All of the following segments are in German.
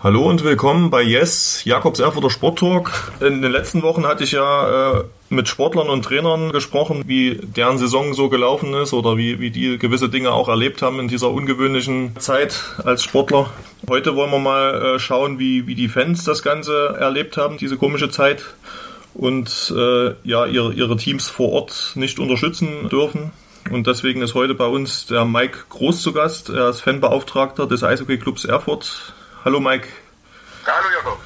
Hallo und willkommen bei Yes, Jakobs Erfurter Sporttalk. In den letzten Wochen hatte ich ja äh, mit Sportlern und Trainern gesprochen, wie deren Saison so gelaufen ist oder wie, wie die gewisse Dinge auch erlebt haben in dieser ungewöhnlichen Zeit als Sportler. Heute wollen wir mal äh, schauen, wie, wie die Fans das Ganze erlebt haben, diese komische Zeit und äh, ja ihre, ihre Teams vor Ort nicht unterstützen dürfen. Und deswegen ist heute bei uns der Mike Groß zu Gast. Er ist Fanbeauftragter des Eishockey-Clubs Erfurt Hallo Mike. Hallo Jakob.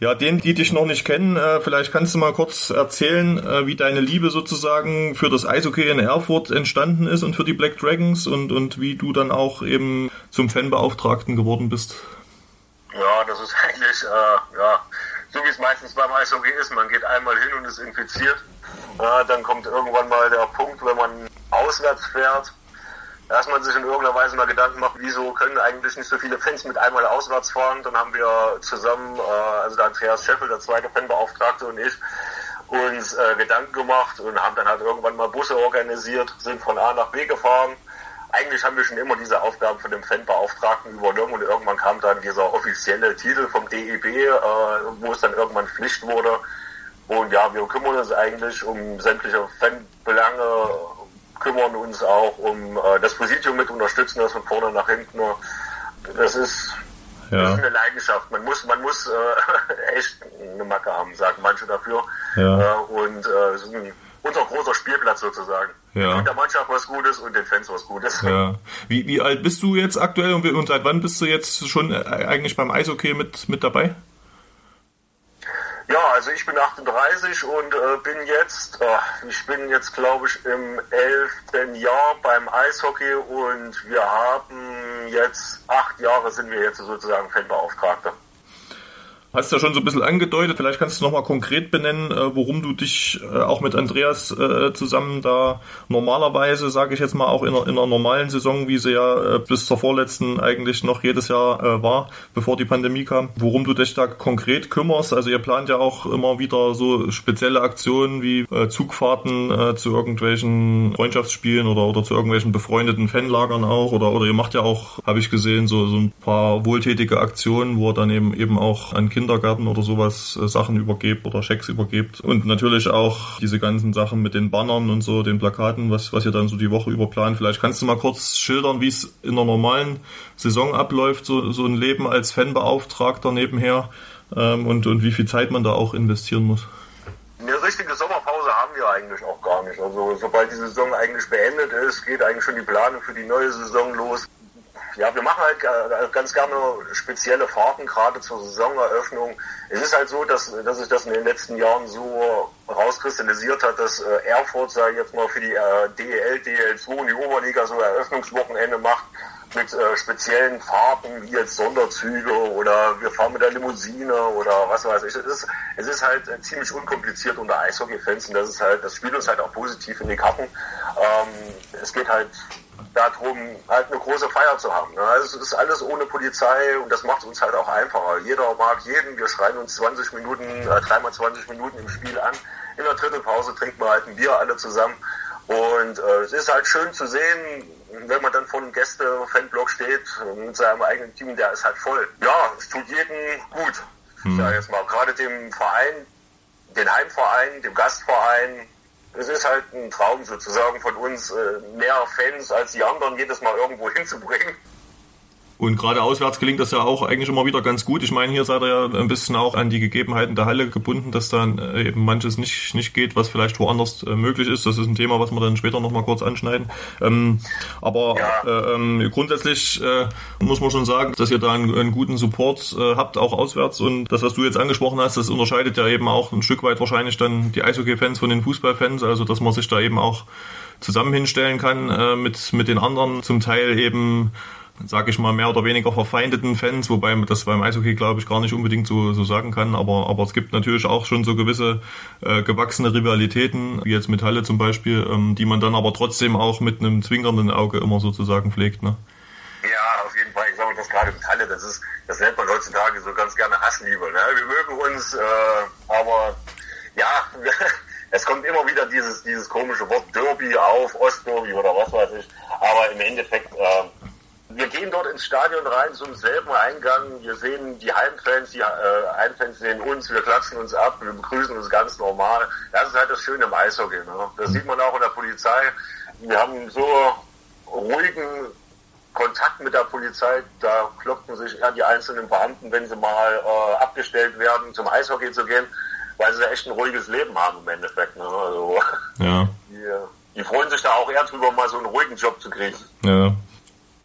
Ja, denen, die dich noch nicht kennen, äh, vielleicht kannst du mal kurz erzählen, äh, wie deine Liebe sozusagen für das Eishockey in Erfurt entstanden ist und für die Black Dragons und, und wie du dann auch eben zum Fanbeauftragten geworden bist. Ja, das ist eigentlich, äh, ja, so wie es meistens beim Eishockey ist. Man geht einmal hin und ist infiziert. Äh, dann kommt irgendwann mal der Punkt, wenn man auswärts fährt, dass man sich in irgendeiner Weise mal Gedanken macht, wieso können eigentlich nicht so viele Fans mit einmal auswärts fahren. Dann haben wir zusammen, äh, also der Andreas Scheffel, der zweite Fanbeauftragte und ich, uns äh, Gedanken gemacht und haben dann halt irgendwann mal Busse organisiert, sind von A nach B gefahren. Eigentlich haben wir schon immer diese Aufgaben von dem Fanbeauftragten übernommen und irgendwann kam dann dieser offizielle Titel vom DEB, äh, wo es dann irgendwann Pflicht wurde. Und ja, wir kümmern uns eigentlich um sämtliche Fanbelange, kümmern uns auch um äh, das Präsidium mit unterstützen, das von vorne nach hinten. Das ist, ja. das ist eine Leidenschaft. Man muss, man muss äh, echt eine Macke haben, sagen manche dafür. Ja. Äh, und äh, unser großer Spielplatz sozusagen. Ja. Und der Mannschaft was Gutes und den Fans was Gutes. Ja. Wie, wie alt bist du jetzt aktuell und, und seit wann bist du jetzt schon äh, eigentlich beim Eishockey mit, mit dabei? Ja, also ich bin 38 und äh, bin jetzt, äh, ich bin jetzt glaube ich im elften Jahr beim Eishockey und wir haben jetzt acht Jahre sind wir jetzt sozusagen Fanbeauftragter. Hast ja schon so ein bisschen angedeutet, vielleicht kannst du nochmal konkret benennen, äh, worum du dich äh, auch mit Andreas äh, zusammen da normalerweise, sage ich jetzt mal, auch in einer, in einer normalen Saison, wie sie ja bis zur vorletzten eigentlich noch jedes Jahr war, bevor die Pandemie kam, worum du dich da konkret kümmerst. Also ihr plant ja auch immer wieder so spezielle Aktionen wie Zugfahrten zu irgendwelchen Freundschaftsspielen oder, oder zu irgendwelchen befreundeten Fanlagern auch oder, oder ihr macht ja auch, habe ich gesehen, so, so ein paar wohltätige Aktionen, wo er dann eben, eben auch an Kinder Kindergärten oder sowas äh, Sachen übergebt oder Schecks übergebt. Und natürlich auch diese ganzen Sachen mit den Bannern und so, den Plakaten, was, was ihr dann so die Woche über plant. Vielleicht kannst du mal kurz schildern, wie es in einer normalen Saison abläuft, so, so ein Leben als Fanbeauftragter nebenher ähm, und, und wie viel Zeit man da auch investieren muss. Eine richtige Sommerpause haben wir eigentlich auch gar nicht. Also sobald die Saison eigentlich beendet ist, geht eigentlich schon die Planung für die neue Saison los ja, wir machen halt äh, ganz gerne spezielle Fahrten, gerade zur Saisoneröffnung. Es ist halt so, dass, dass sich das in den letzten Jahren so rauskristallisiert hat, dass äh, Erfurt, ich jetzt mal, für die äh, DEL, DL2 und die Oberliga so Eröffnungswochenende macht mit äh, speziellen Fahrten, wie jetzt Sonderzüge oder wir fahren mit der Limousine oder was weiß ich. Es ist, es ist halt äh, ziemlich unkompliziert unter Eishockey-Fans und das ist halt, das spielt uns halt auch positiv in die Karten. Ähm, es geht halt darum, halt eine große Feier zu haben. Ne? Also es ist alles ohne Polizei und das macht uns halt auch einfacher. Jeder mag jeden, wir schreien uns 20 Minuten, äh, dreimal 20 Minuten im Spiel an. In der Drittelpause trinken wir halt ein Bier alle zusammen. Und äh, es ist halt schön zu sehen, wenn man dann vor einem Gäste-Fanblock steht mit seinem eigenen Team, der ist halt voll. Ja, es tut jedem gut. Hm. Ja, jetzt mal gerade dem Verein, den Heimverein, dem Gastverein, es ist halt ein Traum sozusagen von uns, äh, mehr Fans als die anderen jedes Mal irgendwo hinzubringen. Und gerade auswärts gelingt das ja auch eigentlich immer wieder ganz gut. Ich meine, hier seid ihr ja ein bisschen auch an die Gegebenheiten der Halle gebunden, dass dann äh, eben manches nicht, nicht geht, was vielleicht woanders äh, möglich ist. Das ist ein Thema, was wir dann später nochmal kurz anschneiden. Ähm, aber ja. äh, ähm, grundsätzlich äh, muss man schon sagen, dass ihr da einen, einen guten Support äh, habt, auch auswärts. Und das, was du jetzt angesprochen hast, das unterscheidet ja eben auch ein Stück weit wahrscheinlich dann die Eishockey-Fans von den Fußballfans. Also, dass man sich da eben auch zusammen hinstellen kann äh, mit, mit den anderen, zum Teil eben sage ich mal, mehr oder weniger verfeindeten Fans, wobei man das beim Eishockey, glaube ich, gar nicht unbedingt so, so sagen kann. Aber, aber es gibt natürlich auch schon so gewisse äh, gewachsene Rivalitäten, wie jetzt mit Halle zum Beispiel, ähm, die man dann aber trotzdem auch mit einem zwinkernden Auge immer sozusagen pflegt. Ne? Ja, auf jeden Fall. Ich sage das gerade mit Halle, das ist, das nennt man heutzutage so ganz gerne Hassliebe. Ne? Wir mögen uns, äh, aber ja, es kommt immer wieder dieses, dieses komische Wort Derby auf, Ostderby oder was weiß ich. Aber im Endeffekt, äh, wir gehen dort ins Stadion rein zum selben Eingang. Wir sehen die Heimfans, die äh, Heimfans sehen uns, wir klatschen uns ab, wir begrüßen uns ganz normal. Das ist halt das Schöne im Eishockey. Ne? Das sieht man auch in der Polizei. Wir haben so ruhigen Kontakt mit der Polizei, da kloppen sich eher die einzelnen Beamten, wenn sie mal äh, abgestellt werden, zum Eishockey zu gehen, weil sie echt ein ruhiges Leben haben im Endeffekt. Ne? Also, ja. Die, die freuen sich da auch eher drüber, mal so einen ruhigen Job zu kriegen. Ja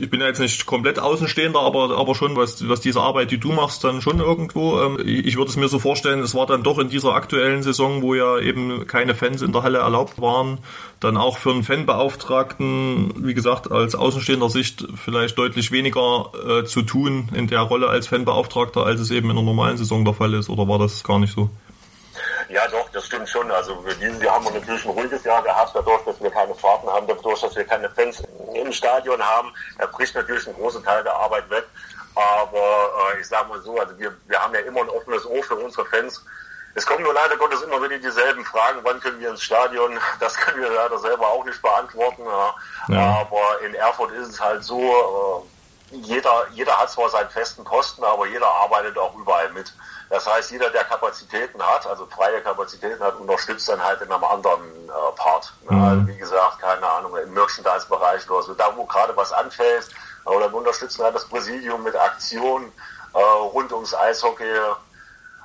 ich bin ja jetzt nicht komplett Außenstehender, aber, aber schon, was, was diese Arbeit, die du machst, dann schon irgendwo. Ähm, ich würde es mir so vorstellen, es war dann doch in dieser aktuellen Saison, wo ja eben keine Fans in der Halle erlaubt waren, dann auch für einen Fanbeauftragten, wie gesagt, als außenstehender Sicht vielleicht deutlich weniger äh, zu tun in der Rolle als Fanbeauftragter, als es eben in der normalen Saison der Fall ist. Oder war das gar nicht so? Ja, doch, das stimmt schon. Also dieses Jahr haben wir natürlich ein ruhiges Jahr gehabt, dadurch, dass wir keine Fahrten haben, dadurch, dass wir keine Fans im Stadion haben. Da bricht natürlich ein großer Teil der Arbeit weg. Aber äh, ich sage mal so, also wir, wir haben ja immer ein offenes Ohr für unsere Fans. Es kommen nur leider Gottes immer wieder dieselben Fragen, wann können wir ins Stadion? Das können wir leider selber auch nicht beantworten. Ja. Ja. Aber in Erfurt ist es halt so, äh, jeder, jeder hat zwar seinen festen Posten, aber jeder arbeitet auch überall mit. Das heißt, jeder, der Kapazitäten hat, also freie Kapazitäten hat, unterstützt dann halt in einem anderen äh, Part. Mhm. Also, wie gesagt, keine Ahnung, im Merchandise-Bereich oder so, da wo gerade was anfällt, oder wir unterstützen halt das Präsidium mit Aktionen äh, rund ums Eishockey.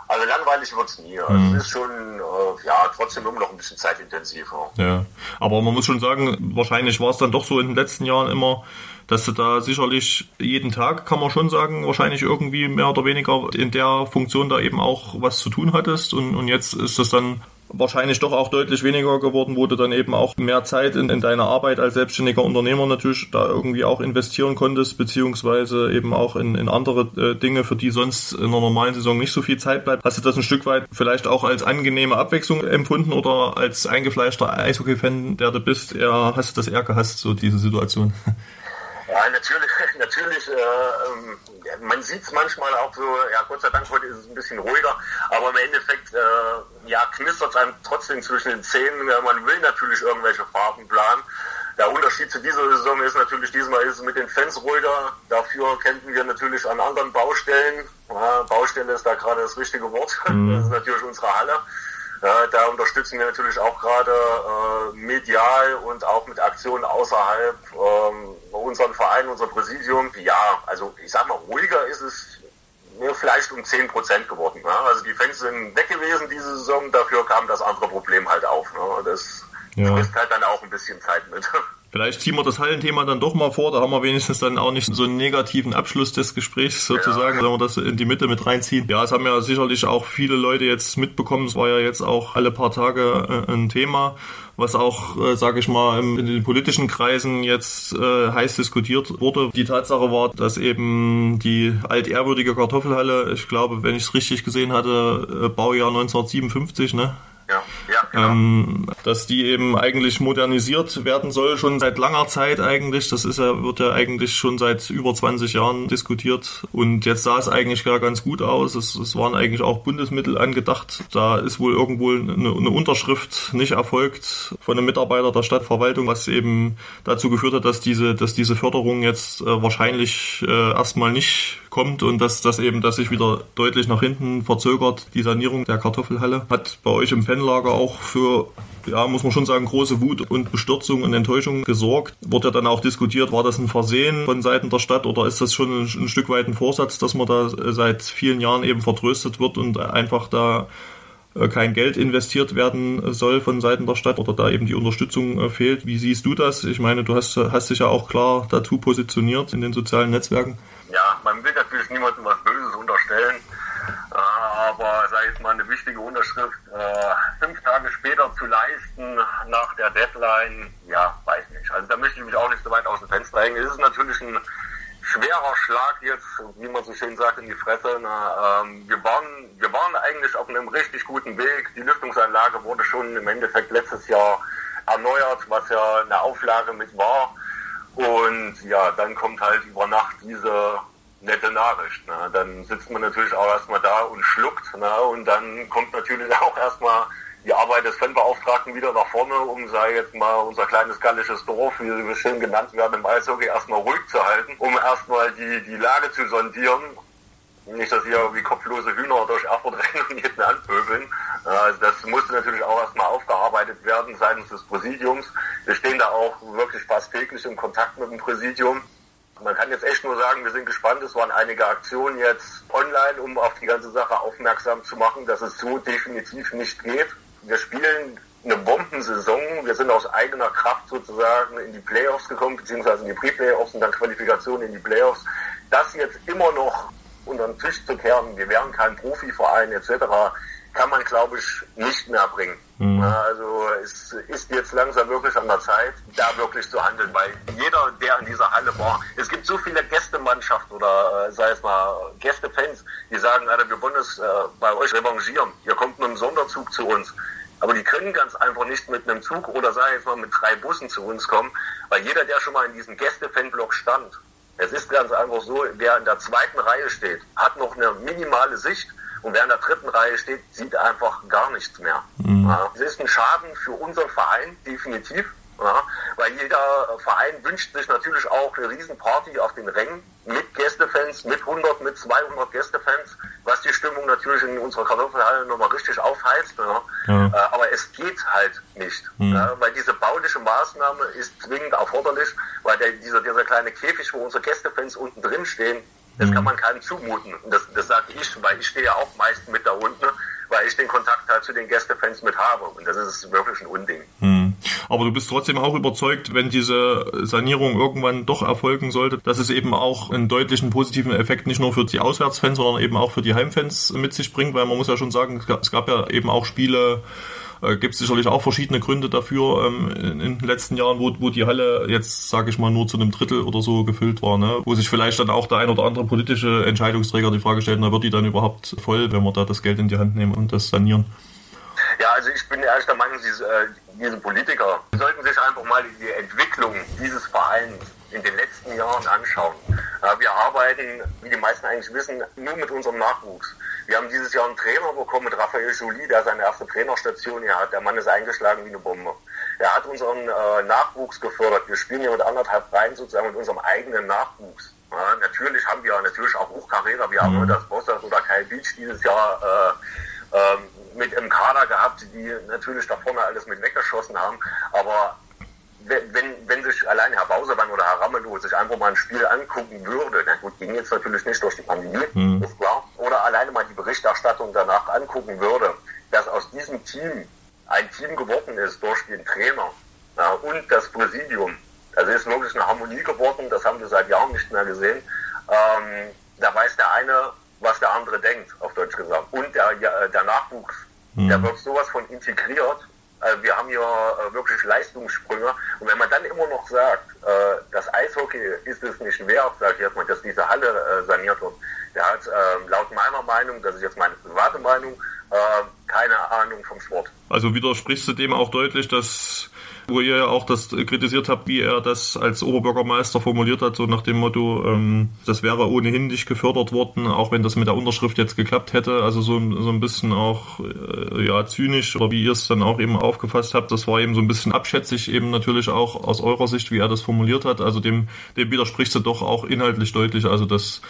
Also langweilig wird's nie. Also mhm. es ist schon, äh, ja, trotzdem immer noch ein bisschen zeitintensiver. Ja, aber man muss schon sagen, wahrscheinlich war es dann doch so in den letzten Jahren immer, dass du da sicherlich jeden Tag, kann man schon sagen, wahrscheinlich irgendwie mehr oder weniger in der Funktion da eben auch was zu tun hattest. Und, und jetzt ist das dann wahrscheinlich doch auch deutlich weniger geworden, wo du dann eben auch mehr Zeit in, in deine Arbeit als selbstständiger Unternehmer natürlich da irgendwie auch investieren konntest, beziehungsweise eben auch in, in andere äh, Dinge, für die sonst in einer normalen Saison nicht so viel Zeit bleibt. Hast du das ein Stück weit vielleicht auch als angenehme Abwechslung empfunden oder als eingefleischter Eishockey-Fan, der du bist, eher, hast du das eher gehasst, so diese Situation? Ja, natürlich, natürlich, äh, ähm, man sieht es manchmal auch so, ja Gott sei Dank heute ist es ein bisschen ruhiger, aber im Endeffekt, äh, ja, knistert es einem trotzdem zwischen den Zähnen, man will natürlich irgendwelche Farben planen. Der Unterschied zu dieser Saison ist natürlich, diesmal ist es mit den Fans ruhiger. Dafür kämpfen wir natürlich an anderen Baustellen. Ja, Baustelle ist da gerade das richtige Wort. Mhm. Das ist natürlich unsere Halle. Ja, da unterstützen wir natürlich auch gerade äh, medial und auch mit Aktionen außerhalb ähm, unseren Verein, unser Präsidium. Ja, also ich sag mal, ruhiger ist es mir vielleicht um 10 Prozent geworden. Ne? Also die Fans sind weg gewesen diese Saison, dafür kam das andere Problem halt auf. Ne? Das ja. frisst halt dann auch ein bisschen Zeit mit. Vielleicht ziehen wir das Hallenthema dann doch mal vor, da haben wir wenigstens dann auch nicht so einen negativen Abschluss des Gesprächs sozusagen, ja. wenn wir das in die Mitte mit reinziehen. Ja, es haben ja sicherlich auch viele Leute jetzt mitbekommen, es war ja jetzt auch alle paar Tage äh, ein Thema, was auch, äh, sage ich mal, in den politischen Kreisen jetzt äh, heiß diskutiert wurde. Die Tatsache war, dass eben die altehrwürdige Kartoffelhalle, ich glaube, wenn ich es richtig gesehen hatte, äh, Baujahr 1957, ne? Ja, ja, genau. ähm, dass die eben eigentlich modernisiert werden soll, schon seit langer Zeit eigentlich. Das ist ja, wird ja eigentlich schon seit über 20 Jahren diskutiert. Und jetzt sah es eigentlich gar ganz gut aus. Es, es waren eigentlich auch Bundesmittel angedacht. Da ist wohl irgendwo eine, eine Unterschrift nicht erfolgt von einem Mitarbeiter der Stadtverwaltung, was eben dazu geführt hat, dass diese, dass diese Förderung jetzt äh, wahrscheinlich äh, erstmal nicht kommt und dass das eben, dass sich wieder deutlich nach hinten verzögert. Die Sanierung der Kartoffelhalle hat bei euch im Fanlager auch für ja, muss man schon sagen, große Wut und Bestürzung und Enttäuschung gesorgt. Wurde ja dann auch diskutiert, war das ein Versehen von Seiten der Stadt oder ist das schon ein, ein Stück weit ein Vorsatz, dass man da seit vielen Jahren eben vertröstet wird und einfach da äh, kein Geld investiert werden soll von Seiten der Stadt oder da eben die Unterstützung äh, fehlt. Wie siehst du das? Ich meine, du hast, hast dich ja auch klar dazu positioniert in den sozialen Netzwerken. Ja, man will natürlich niemandem was Böses unterstellen aber sei jetzt mal eine wichtige Unterschrift äh, fünf Tage später zu leisten nach der Deadline, ja, weiß nicht. Also da möchte ich mich auch nicht so weit aus dem Fenster hängen. Es ist natürlich ein Schlag jetzt, wie man so schön sagt, in die Fresse. Na, ähm, wir, waren, wir waren eigentlich auf einem richtig guten Weg. Die Lüftungsanlage wurde schon im Endeffekt letztes Jahr erneuert, was ja eine Auflage mit war. Und ja, dann kommt halt über Nacht diese nette Nachricht. Ne? Dann sitzt man natürlich auch erstmal da und schluckt. Ne? Und dann kommt natürlich auch erstmal die Arbeit des Fanbeauftragten wieder nach vorne, um, sei jetzt mal, unser kleines gallisches Dorf, wie wir schön genannt werden, im Eishockey erstmal ruhig zu halten, um erstmal die, die Lage zu sondieren. Nicht, dass hier wie kopflose Hühner durch Erfurt rennen und jeden anpöbeln. Das musste natürlich auch erstmal aufgearbeitet werden seitens des Präsidiums. Wir stehen da auch wirklich fast täglich in Kontakt mit dem Präsidium. Man kann jetzt echt nur sagen, wir sind gespannt. Es waren einige Aktionen jetzt online, um auf die ganze Sache aufmerksam zu machen, dass es so definitiv nicht geht wir spielen eine Bombensaison. Wir sind aus eigener Kraft sozusagen in die Playoffs gekommen, beziehungsweise in die Pre-Playoffs und dann Qualifikation in die Playoffs. Das jetzt immer noch unter den Tisch zu kehren, wir wären kein Profiverein etc., kann man, glaube ich, nicht mehr bringen. Mhm. Also es ist jetzt langsam wirklich an der Zeit, da wirklich zu handeln, weil jeder, der in dieser Halle war, es gibt so viele Gästemannschaften oder äh, sei es mal Gästefans, die sagen, Alter, wir wollen es äh, bei euch revanchieren. Ihr kommt mit einem Sonderzug zu uns. Aber die können ganz einfach nicht mit einem Zug oder sei jetzt mal mit drei Bussen zu uns kommen, weil jeder, der schon mal in diesem Gäste-Fanblock stand, es ist ganz einfach so, wer in der zweiten Reihe steht, hat noch eine minimale Sicht und wer in der dritten Reihe steht, sieht einfach gar nichts mehr. Mhm. Ja, es ist ein Schaden für unseren Verein, definitiv. Ja, weil jeder Verein wünscht sich natürlich auch eine Riesenparty auf den Rängen mit Gästefans, mit 100, mit 200 Gästefans, was die Stimmung natürlich in unserer Kartoffelhalle nochmal richtig aufheizt. Ja. Ja. Äh, aber es geht halt nicht, mhm. weil diese bauliche Maßnahme ist zwingend erforderlich, weil der, dieser, dieser kleine Käfig, wo unsere Gästefans unten drin stehen, das mhm. kann man keinem zumuten. Und das, das sage ich, weil ich stehe ja auch meist mit da unten, weil ich den Kontakt halt zu den Gästefans mit habe. Und das ist wirklich ein Unding. Mhm. Aber du bist trotzdem auch überzeugt, wenn diese Sanierung irgendwann doch erfolgen sollte, dass es eben auch einen deutlichen positiven Effekt nicht nur für die Auswärtsfans, sondern eben auch für die Heimfans mit sich bringt, weil man muss ja schon sagen, es gab ja eben auch Spiele, äh, Gibt es sicherlich auch verschiedene Gründe dafür ähm, in, in, den letzten Jahren, wo, wo die Halle jetzt, sage ich mal, nur zu einem Drittel oder so gefüllt war, ne? wo sich vielleicht dann auch der ein oder andere politische Entscheidungsträger die Frage stellt, na wird die dann überhaupt voll, wenn wir da das Geld in die Hand nehmen und das sanieren? Ja, also ich bin ehrlich der Meinung, diese, äh, diese Politiker sollten sich einfach mal die Entwicklung dieses Vereins in den letzten Jahren anschauen. Wir arbeiten, wie die meisten eigentlich wissen, nur mit unserem Nachwuchs. Wir haben dieses Jahr einen Trainer bekommen mit Raphael Jolie, der seine erste Trainerstation hier hat. Der Mann ist eingeschlagen wie eine Bombe. Er hat unseren äh, Nachwuchs gefördert. Wir spielen hier mit anderthalb Reihen sozusagen mit unserem eigenen Nachwuchs. Ja, natürlich haben wir natürlich auch Hochkaräter. Wir haben mhm. das Bossers oder Kyle Beach dieses Jahr äh, äh, mit im Kader gehabt, die natürlich da vorne alles mit weggeschossen haben. Aber wenn, wenn sich allein Herr Bausemann oder Herr Ramelow sich einfach mal ein Spiel angucken würde, na gut, ging jetzt natürlich nicht durch die Pandemie, mhm. ist klar, oder alleine mal die Berichterstattung danach angucken würde, dass aus diesem Team ein Team geworden ist durch den Trainer ja, und das Präsidium. Also ist wirklich eine Harmonie geworden, das haben wir seit Jahren nicht mehr gesehen. Ähm, da weiß der eine, was der andere denkt, auf Deutsch gesagt. Und der, der Nachwuchs, mhm. der wird sowas von integriert wir haben hier äh, wirklich Leistungssprünge. Und wenn man dann immer noch sagt, äh, das Eishockey ist es nicht wert, sage ich jetzt mal, dass diese Halle äh, saniert wird, der hat laut meiner Meinung, das ist jetzt meine private Meinung, keine Ahnung vom Sport. Also widersprichst du dem auch deutlich, dass wo ihr ja auch das kritisiert habt, wie er das als Oberbürgermeister formuliert hat, so nach dem Motto, ähm, das wäre ohnehin nicht gefördert worden, auch wenn das mit der Unterschrift jetzt geklappt hätte. Also so, so ein bisschen auch äh, ja zynisch oder wie ihr es dann auch eben aufgefasst habt, das war eben so ein bisschen abschätzig eben natürlich auch aus eurer Sicht, wie er das formuliert hat. Also dem, dem widersprichst du doch auch inhaltlich deutlich. Also das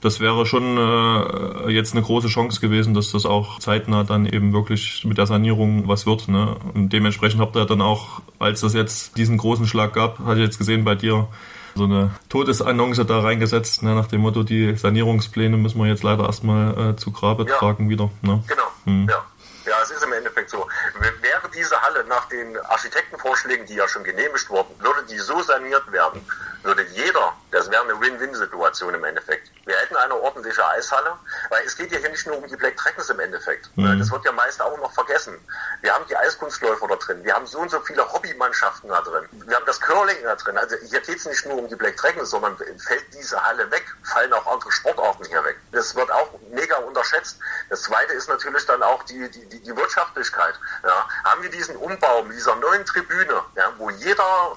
das wäre schon äh, jetzt eine große Chance gewesen, dass das auch zeitnah dann eben wirklich mit der Sanierung was wird. Ne? Und dementsprechend habt ihr dann auch, als das jetzt diesen großen Schlag gab, hatte ich jetzt gesehen bei dir, so eine Todesannonce da reingesetzt, ne, nach dem Motto, die Sanierungspläne müssen wir jetzt leider erstmal äh, zu Grabe ja. tragen wieder. Ne? Genau, hm. ja. Ja, es ist im Endeffekt so. Wäre diese Halle nach den Architektenvorschlägen, die ja schon genehmigt wurden, würde die so saniert werden, würde jeder, das wäre eine Win-Win-Situation im Endeffekt. Wir hätten eine ordentliche Eishalle, Weil es geht ja hier nicht nur um die Black Dragons im Endeffekt. Mhm. Das wird ja meist auch noch vergessen. Wir haben die Eiskunstläufer da drin, wir haben so und so viele Hobbymannschaften da drin, wir haben das Curling da drin. Also hier geht es nicht nur um die Black Dragons, sondern fällt diese Halle weg, fallen auch andere Sportarten hier weg. Das wird auch mega unterschätzt. Das zweite ist natürlich dann auch die, die, die, die Wirtschaftlichkeit. Ja. Haben wir diesen Umbau mit dieser neuen Tribüne, ja, wo jeder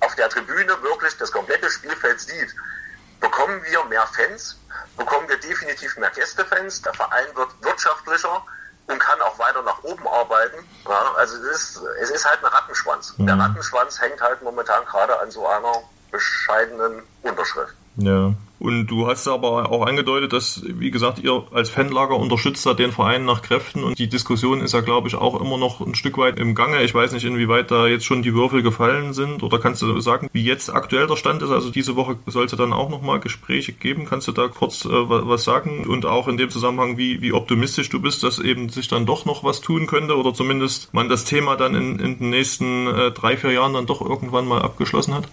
auf der Tribüne wirklich das komplette Spielfeld sieht, bekommen wir mehr Fans, bekommen wir definitiv mehr Gästefans, der Verein wird wirtschaftlicher und kann auch weiter nach oben arbeiten. Ja, also es ist, es ist halt ein Rattenschwanz. Mhm. Der Rattenschwanz hängt halt momentan gerade an so einer bescheidenen Unterschrift. Ja. Und du hast aber auch angedeutet, dass, wie gesagt, ihr als Fanlager unterstützt da den Verein nach Kräften und die Diskussion ist ja, glaube ich, auch immer noch ein Stück weit im Gange. Ich weiß nicht, inwieweit da jetzt schon die Würfel gefallen sind oder kannst du sagen, wie jetzt aktuell der Stand ist? Also diese Woche sollte dann auch nochmal Gespräche geben. Kannst du da kurz äh, was sagen? Und auch in dem Zusammenhang, wie, wie optimistisch du bist, dass eben sich dann doch noch was tun könnte oder zumindest man das Thema dann in, in den nächsten äh, drei, vier Jahren dann doch irgendwann mal abgeschlossen hat?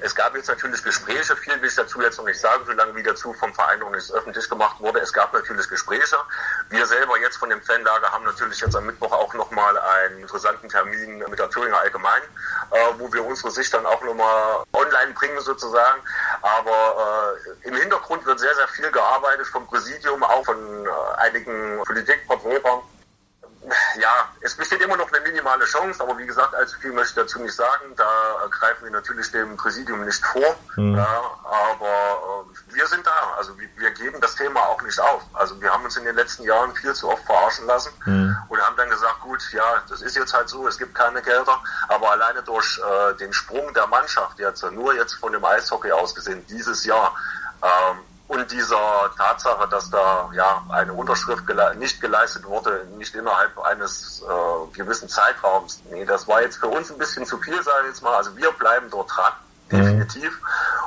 Es gab jetzt natürlich Gespräche, viel will ich dazu jetzt noch nicht sagen, solange wie dazu vom Verein noch nicht öffentlich gemacht wurde. Es gab natürlich Gespräche. Wir selber jetzt von dem Fanlager haben natürlich jetzt am Mittwoch auch nochmal einen interessanten Termin mit der Thüringer Allgemein, äh, wo wir unsere Sicht dann auch nochmal online bringen sozusagen. Aber äh, im Hintergrund wird sehr, sehr viel gearbeitet vom Präsidium, auch von äh, einigen Politikvertretern ja, es besteht immer noch eine minimale Chance, aber wie gesagt, allzu viel möchte ich dazu nicht sagen. Da greifen wir natürlich dem Präsidium nicht vor. Mhm. Ja, aber äh, wir sind da. Also wir, wir, geben das Thema auch nicht auf. Also wir haben uns in den letzten Jahren viel zu oft verarschen lassen mhm. und haben dann gesagt, gut, ja, das ist jetzt halt so, es gibt keine Gelder. Aber alleine durch äh, den Sprung der Mannschaft jetzt, nur jetzt von dem Eishockey aus gesehen, dieses Jahr, ähm, und dieser Tatsache, dass da ja eine Unterschrift gele nicht geleistet wurde, nicht innerhalb eines äh, gewissen Zeitraums. Nee, das war jetzt für uns ein bisschen zu viel, sage ich jetzt mal. Also wir bleiben dort dran, mhm. definitiv.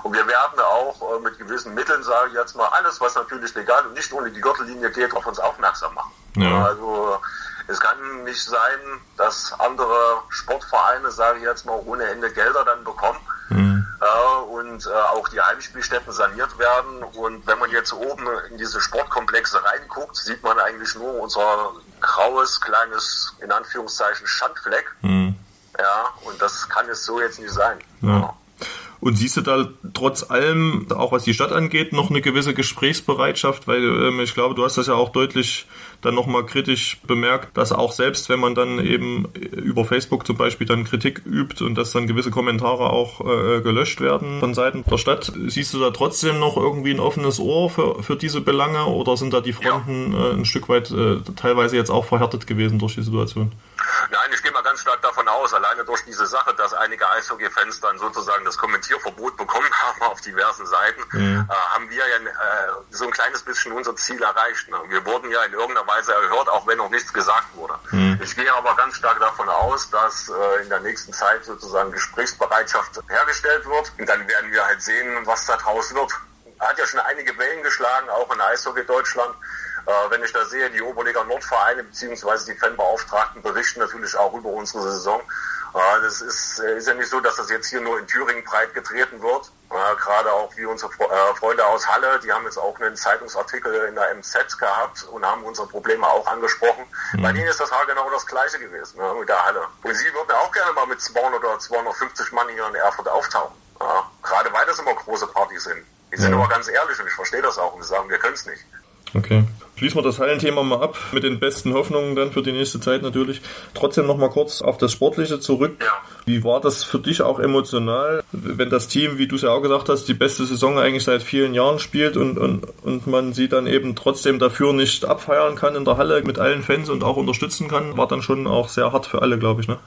Und wir werden auch äh, mit gewissen Mitteln, sage ich jetzt mal, alles, was natürlich legal und nicht ohne die Gürtellinie geht, auf uns aufmerksam machen. Ja. Also es kann nicht sein, dass andere Sportvereine, sage ich jetzt mal, ohne Ende Gelder dann bekommen mhm. Äh, und äh, auch die Heimspielstätten saniert werden. Und wenn man jetzt oben in diese Sportkomplexe reinguckt, sieht man eigentlich nur unser graues, kleines, in Anführungszeichen, Schandfleck. Mhm. Ja, und das kann es so jetzt nicht sein. Ja. Und siehst du da trotz allem, auch was die Stadt angeht, noch eine gewisse Gesprächsbereitschaft? Weil ähm, ich glaube, du hast das ja auch deutlich dann nochmal kritisch bemerkt, dass auch selbst wenn man dann eben über Facebook zum Beispiel dann Kritik übt und dass dann gewisse Kommentare auch äh, gelöscht werden von Seiten der Stadt, siehst du da trotzdem noch irgendwie ein offenes Ohr für, für diese Belange oder sind da die Fronten ja. äh, ein Stück weit äh, teilweise jetzt auch verhärtet gewesen durch die Situation? Nein, ich gehe mal ganz stark davon aus, alleine durch diese Sache, dass einige Eishockey-Fans dann sozusagen das Kommentierverbot bekommen haben auf diversen Seiten, mhm. äh, haben wir ja äh, so ein kleines bisschen unser Ziel erreicht. Ne? Wir wurden ja in irgendeiner Weise erhört, auch wenn noch nichts gesagt wurde. Mhm. Ich gehe aber ganz stark davon aus, dass äh, in der nächsten Zeit sozusagen Gesprächsbereitschaft hergestellt wird. Und dann werden wir halt sehen, was da draus wird. Hat ja schon einige Wellen geschlagen, auch in Eishockey Deutschland. Äh, wenn ich da sehe, die Oberliga Nordvereine bzw. die Fanbeauftragten berichten natürlich auch über unsere Saison. Äh, das ist, äh, ist ja nicht so, dass das jetzt hier nur in Thüringen breit getreten wird. Gerade auch wie unsere Freunde aus Halle, die haben jetzt auch einen Zeitungsartikel in der MZ gehabt und haben unsere Probleme auch angesprochen. Mhm. Bei denen ist das halt genau das Gleiche gewesen ne, mit der Halle. Und sie würden auch gerne mal mit 200 oder 250 Mann hier in Erfurt auftauchen. Gerade weil das immer große Partys sind. Die sind ja. aber ganz ehrlich und ich verstehe das auch und sie sagen, wir können es nicht. Okay. Schließen wir das Hallenthema mal ab mit den besten Hoffnungen dann für die nächste Zeit natürlich. Trotzdem noch mal kurz auf das Sportliche zurück. Ja. Wie war das für dich auch emotional, wenn das Team, wie du es ja auch gesagt hast, die beste Saison eigentlich seit vielen Jahren spielt und, und, und man sie dann eben trotzdem dafür nicht abfeiern kann in der Halle mit allen Fans und auch unterstützen kann, war dann schon auch sehr hart für alle, glaube ich, ne?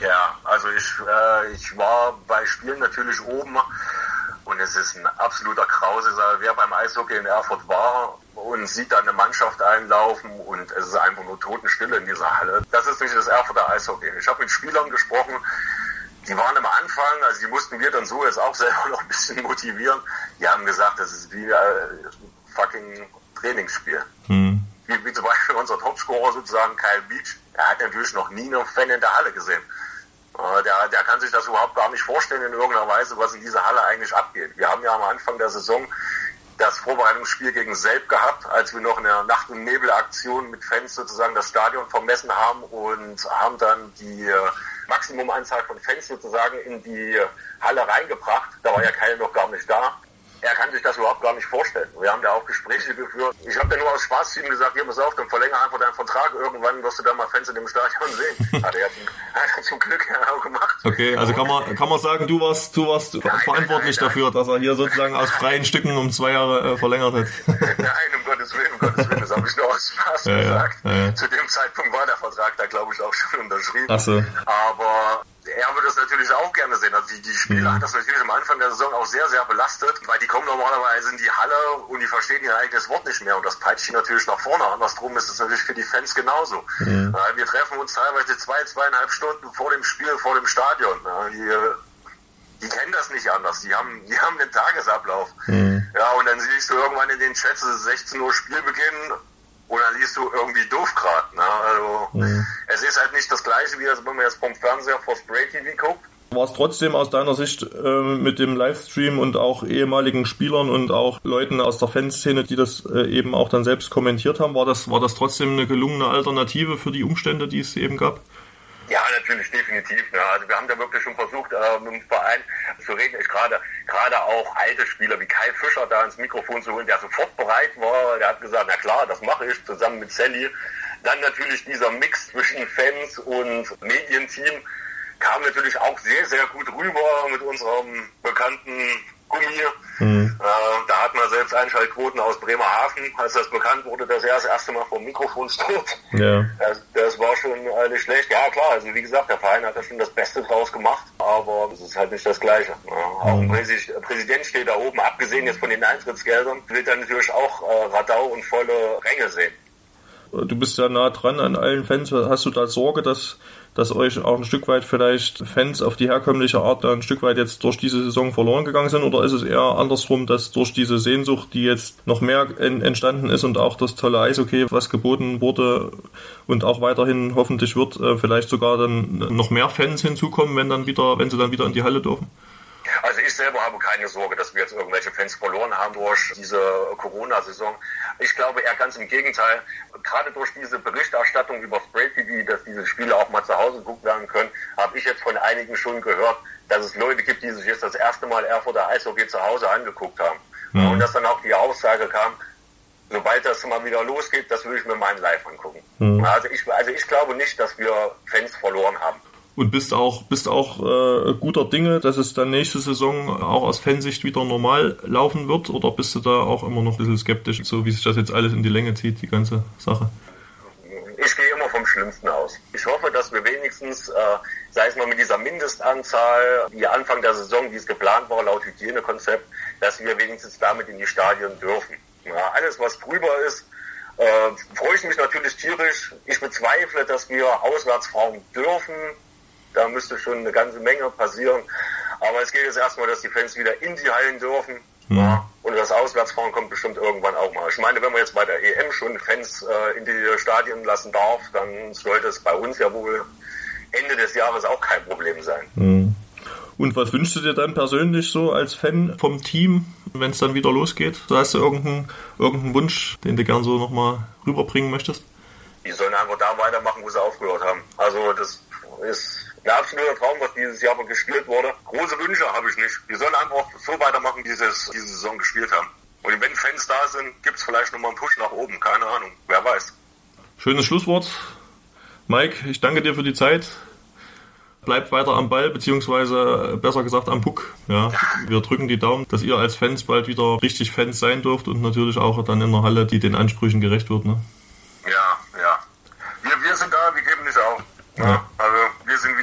Ja, also ich, äh, ich war bei Spielen natürlich oben und es ist ein absoluter Krause. Wer beim Eishockey in Erfurt war und sieht da eine Mannschaft einlaufen und es ist einfach nur Totenstille in dieser Halle. Das ist nicht das Erfurter Eishockey. Ich habe mit Spielern gesprochen, die waren am Anfang, also die mussten wir dann so jetzt auch selber noch ein bisschen motivieren. Die haben gesagt, das ist wie ein fucking Trainingsspiel. Mhm. Wie, wie zum Beispiel unser Topscorer sozusagen, Kyle Beach. Er hat natürlich noch nie einen Fan in der Halle gesehen. Äh, der, der kann sich das überhaupt gar nicht vorstellen in irgendeiner Weise, was in dieser Halle eigentlich abgeht. Wir haben ja am Anfang der Saison das Vorbereitungsspiel gegen Selb gehabt, als wir noch eine Nacht- und Nebelaktion mit Fans sozusagen das Stadion vermessen haben und haben dann die äh, Maximumanzahl von Fans sozusagen in die Halle reingebracht. Da war ja keiner noch gar nicht da er kann sich das überhaupt gar nicht vorstellen. Wir haben da auch Gespräche geführt. Ich habe ja nur aus Spaß zu ihm gesagt, hier, pass auf, dann verlängere einfach deinen Vertrag. Irgendwann wirst du da mal Fans in dem Stadion sehen. Hat er, hat er zum Glück ja auch gemacht. Okay, also kann man, kann man sagen, du warst, du warst nein, verantwortlich nein, nein, dafür, dass er hier sozusagen aus freien Stücken um zwei Jahre äh, verlängert hat. Nein, um Gottes Willen, um Gottes Willen, das habe ich nur aus Spaß ja, gesagt. Ja, ja. Zu dem Zeitpunkt war der Vertrag da, glaube ich, auch schon unterschrieben. Ach so. Aber er würde das natürlich auch gerne sehen. Also die, die Spieler mhm. hat das natürlich am Anfang der Saison auch sehr, sehr belastet, weil die kommen normalerweise in die Halle und die verstehen ihr eigenes Wort nicht mehr und das peitscht die natürlich nach vorne. Andersrum ist es natürlich für die Fans genauso. Mhm. Wir treffen uns teilweise zwei, zweieinhalb Stunden vor dem Spiel, vor dem Stadion. Die, die kennen das nicht anders. Die haben, die haben den Tagesablauf. Mhm. Ja, und dann siehst du irgendwann in den Chats, es ist 16 Uhr Spielbeginn oder liest du irgendwie doof gerade. Ne? Also mhm. Es ist halt nicht das gleiche, wie das, wenn man jetzt vom Fernseher vor Spray TV guckt. War es trotzdem aus deiner Sicht äh, mit dem Livestream und auch ehemaligen Spielern und auch Leuten aus der Fanszene, die das äh, eben auch dann selbst kommentiert haben, war das, war das trotzdem eine gelungene Alternative für die Umstände, die es eben gab? Ja, natürlich, definitiv. Ne? Also wir haben da wirklich schon versucht, äh, mit dem Verein zu reden. Ich gerade gerade auch alte Spieler wie Kai Fischer da ins Mikrofon zu holen, der sofort bereit war. Der hat gesagt, na klar, das mache ich zusammen mit Sally. Dann natürlich dieser Mix zwischen Fans und Medienteam kam natürlich auch sehr, sehr gut rüber mit unserem bekannten Gummi. Mhm. Äh, da hat man selbst Einschaltquoten aus Bremerhaven, als das bekannt wurde, dass er das erste Mal vor dem Mikrofon steht. Ja. Das, das war schon nicht schlecht. Ja klar, also wie gesagt, der Verein hat da schon das Beste draus gemacht, aber es ist halt nicht das Gleiche. Ja. Auch ein mhm. Präsident steht da oben, abgesehen jetzt von den Eintrittsgeldern, will dann natürlich auch äh, Radau und volle Ränge sehen. Du bist ja nah dran an allen Fans. Hast du da Sorge, dass dass euch auch ein Stück weit vielleicht Fans auf die herkömmliche Art da ein Stück weit jetzt durch diese Saison verloren gegangen sind? Oder ist es eher andersrum, dass durch diese Sehnsucht, die jetzt noch mehr entstanden ist und auch das tolle Eishockey, was geboten wurde und auch weiterhin hoffentlich wird, äh, vielleicht sogar dann noch mehr Fans hinzukommen, wenn dann wieder, wenn sie dann wieder in die Halle dürfen? Also ich selber habe keine Sorge, dass wir jetzt irgendwelche Fans verloren haben durch diese Corona-Saison. Ich glaube eher ganz im Gegenteil. Gerade durch diese Berichterstattung über Spray TV, dass diese Spiele auch mal zu Hause geguckt werden können, habe ich jetzt von einigen schon gehört, dass es Leute gibt, die sich jetzt das erste Mal Erfurter Eishockey zu Hause angeguckt haben. Mhm. Und dass dann auch die Aussage kam, sobald das mal wieder losgeht, das will ich mir mal live angucken. Mhm. Also ich, also ich glaube nicht, dass wir Fans verloren haben und bist auch, bist auch äh, guter Dinge, dass es dann nächste Saison auch aus Fansicht wieder normal laufen wird? Oder bist du da auch immer noch ein bisschen skeptisch, so wie sich das jetzt alles in die Länge zieht, die ganze Sache? Ich gehe immer vom Schlimmsten aus. Ich hoffe, dass wir wenigstens, äh, sei es mal mit dieser Mindestanzahl, die Anfang der Saison, wie es geplant war, laut Hygienekonzept, dass wir wenigstens damit in die Stadien dürfen. Ja, alles, was drüber ist, äh, freue ich mich natürlich tierisch. Ich bezweifle, dass wir auswärts fahren dürfen. Da müsste schon eine ganze Menge passieren. Aber es geht jetzt erstmal, dass die Fans wieder in die Hallen dürfen. Mhm. Ja, und das Auswärtsfahren kommt bestimmt irgendwann auch mal. Ich meine, wenn man jetzt bei der EM schon Fans äh, in die Stadien lassen darf, dann sollte es bei uns ja wohl Ende des Jahres auch kein Problem sein. Mhm. Und was wünschst du dir dann persönlich so als Fan vom Team, wenn es dann wieder losgeht? Hast du irgendeinen, irgendeinen Wunsch, den du gern so nochmal rüberbringen möchtest? Die sollen einfach da weitermachen, wo sie aufgehört haben. Also das ist ein absoluter Traum, was dieses Jahr gespielt wurde. Große Wünsche habe ich nicht. Wir sollen einfach so weitermachen, wie sie es diese Saison gespielt haben. Und wenn Fans da sind, gibt es vielleicht nochmal einen Push nach oben. Keine Ahnung. Wer weiß. Schönes Schlusswort. Mike, ich danke dir für die Zeit. Bleibt weiter am Ball, beziehungsweise besser gesagt am Puck. Ja, wir drücken die Daumen, dass ihr als Fans bald wieder richtig Fans sein dürft und natürlich auch dann in der Halle, die den Ansprüchen gerecht wird. Ne? Ja, ja. Wir, wir sind da, wir geben nicht auf. Ja. Also wir sind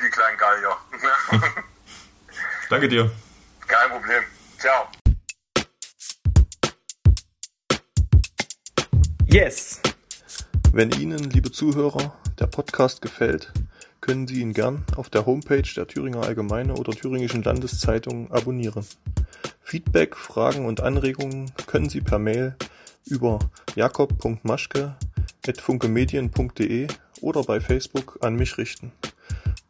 Gallier. Danke dir. Kein Problem. Ciao. Yes! Wenn Ihnen, liebe Zuhörer, der Podcast gefällt, können Sie ihn gern auf der Homepage der Thüringer Allgemeine oder Thüringischen Landeszeitung abonnieren. Feedback, Fragen und Anregungen können Sie per Mail über jakob.maschke.funkemedien.de oder bei Facebook an mich richten.